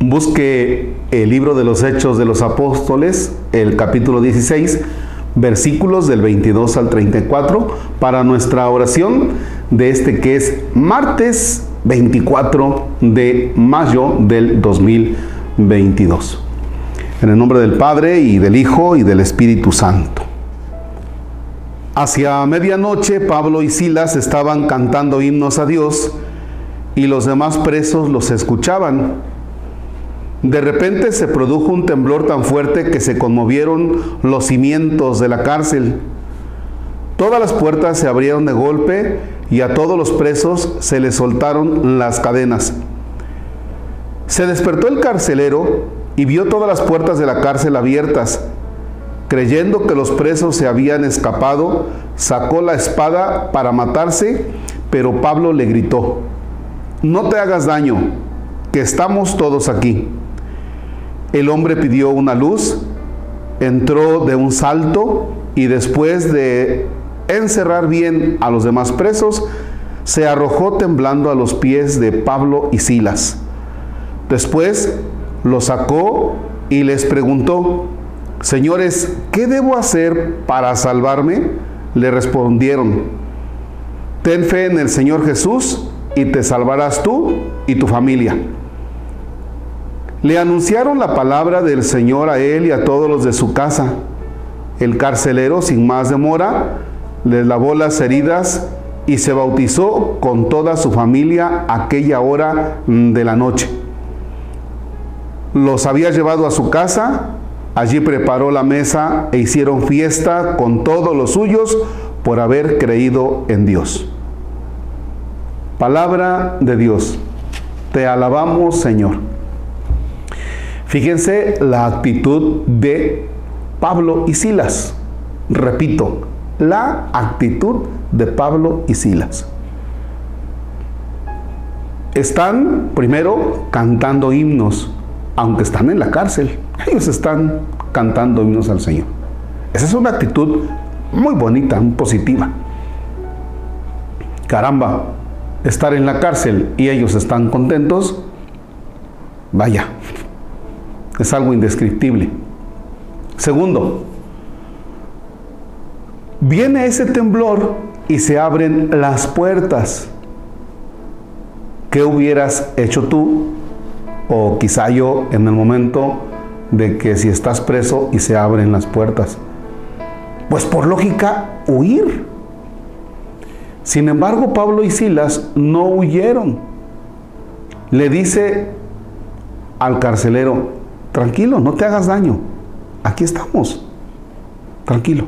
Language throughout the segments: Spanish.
Busque el libro de los Hechos de los Apóstoles, el capítulo 16, versículos del 22 al 34, para nuestra oración de este que es martes 24 de mayo del 2022. En el nombre del Padre y del Hijo y del Espíritu Santo. Hacia medianoche Pablo y Silas estaban cantando himnos a Dios y los demás presos los escuchaban. De repente se produjo un temblor tan fuerte que se conmovieron los cimientos de la cárcel. Todas las puertas se abrieron de golpe y a todos los presos se les soltaron las cadenas. Se despertó el carcelero y vio todas las puertas de la cárcel abiertas creyendo que los presos se habían escapado, sacó la espada para matarse, pero Pablo le gritó, no te hagas daño, que estamos todos aquí. El hombre pidió una luz, entró de un salto y después de encerrar bien a los demás presos, se arrojó temblando a los pies de Pablo y Silas. Después lo sacó y les preguntó, Señores, ¿qué debo hacer para salvarme? Le respondieron, ten fe en el Señor Jesús y te salvarás tú y tu familia. Le anunciaron la palabra del Señor a él y a todos los de su casa. El carcelero, sin más demora, les lavó las heridas y se bautizó con toda su familia aquella hora de la noche. Los había llevado a su casa Allí preparó la mesa e hicieron fiesta con todos los suyos por haber creído en Dios. Palabra de Dios. Te alabamos, Señor. Fíjense la actitud de Pablo y Silas. Repito, la actitud de Pablo y Silas. Están primero cantando himnos, aunque están en la cárcel. Ellos están cantando himnos al Señor. Esa es una actitud muy bonita, muy positiva. Caramba, estar en la cárcel y ellos están contentos, vaya, es algo indescriptible. Segundo, viene ese temblor y se abren las puertas. ¿Qué hubieras hecho tú? O quizá yo en el momento de que si estás preso y se abren las puertas. Pues por lógica, huir. Sin embargo, Pablo y Silas no huyeron. Le dice al carcelero, tranquilo, no te hagas daño, aquí estamos, tranquilo.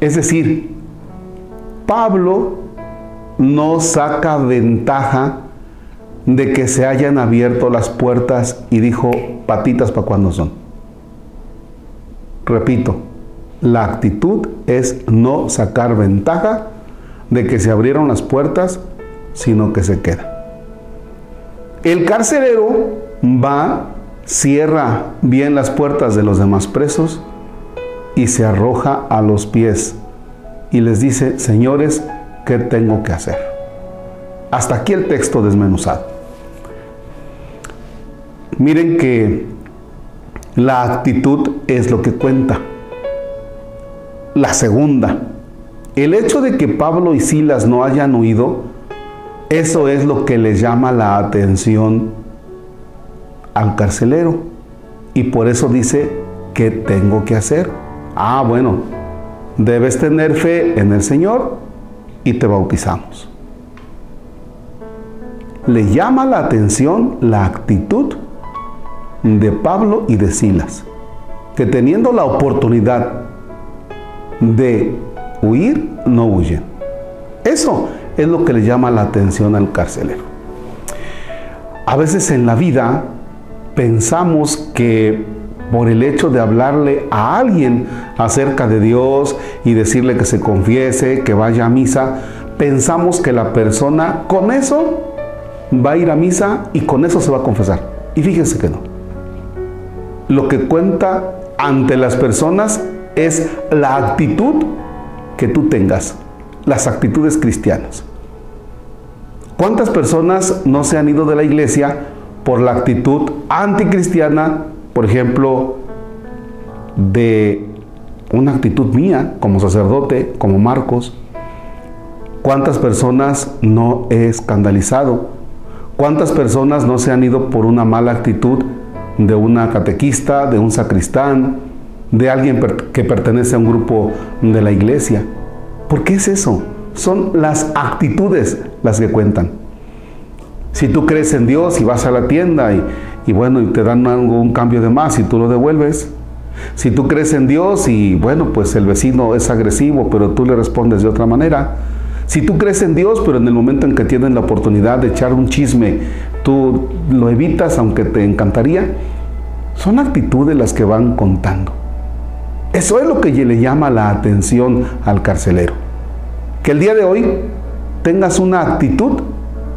Es decir, Pablo no saca ventaja de que se hayan abierto las puertas y dijo, patitas para cuando son. Repito, la actitud es no sacar ventaja de que se abrieron las puertas, sino que se queda. El carcelero va, cierra bien las puertas de los demás presos y se arroja a los pies y les dice, señores, ¿qué tengo que hacer? Hasta aquí el texto desmenuzado. Miren que la actitud es lo que cuenta. La segunda, el hecho de que Pablo y Silas no hayan huido, eso es lo que les llama la atención al carcelero. Y por eso dice, ¿qué tengo que hacer? Ah, bueno, debes tener fe en el Señor y te bautizamos. Le llama la atención la actitud de Pablo y de Silas, que teniendo la oportunidad de huir, no huyen. Eso es lo que le llama la atención al carcelero. A veces en la vida pensamos que por el hecho de hablarle a alguien acerca de Dios y decirle que se confiese, que vaya a misa, pensamos que la persona con eso va a ir a misa y con eso se va a confesar. Y fíjense que no lo que cuenta ante las personas es la actitud que tú tengas, las actitudes cristianas. ¿Cuántas personas no se han ido de la iglesia por la actitud anticristiana, por ejemplo, de una actitud mía como sacerdote, como Marcos. ¿Cuántas personas no he escandalizado? ¿Cuántas personas no se han ido por una mala actitud de una catequista, de un sacristán, de alguien que pertenece a un grupo de la iglesia? ¿Por qué es eso? Son las actitudes las que cuentan. Si tú crees en Dios y vas a la tienda y, bueno, y te dan un cambio de más y tú lo devuelves, si tú crees en Dios y bueno, pues el vecino es agresivo, pero tú le respondes de otra manera. Si tú crees en Dios, pero en el momento en que tienes la oportunidad de echar un chisme, tú lo evitas aunque te encantaría, son actitudes las que van contando. Eso es lo que le llama la atención al carcelero. Que el día de hoy tengas una actitud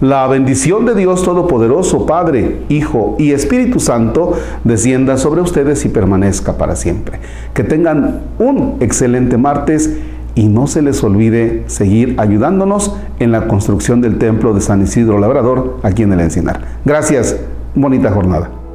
la bendición de Dios Todopoderoso, Padre, Hijo y Espíritu Santo, descienda sobre ustedes y permanezca para siempre. Que tengan un excelente martes y no se les olvide seguir ayudándonos en la construcción del templo de San Isidro Labrador aquí en el Encinar. Gracias, bonita jornada.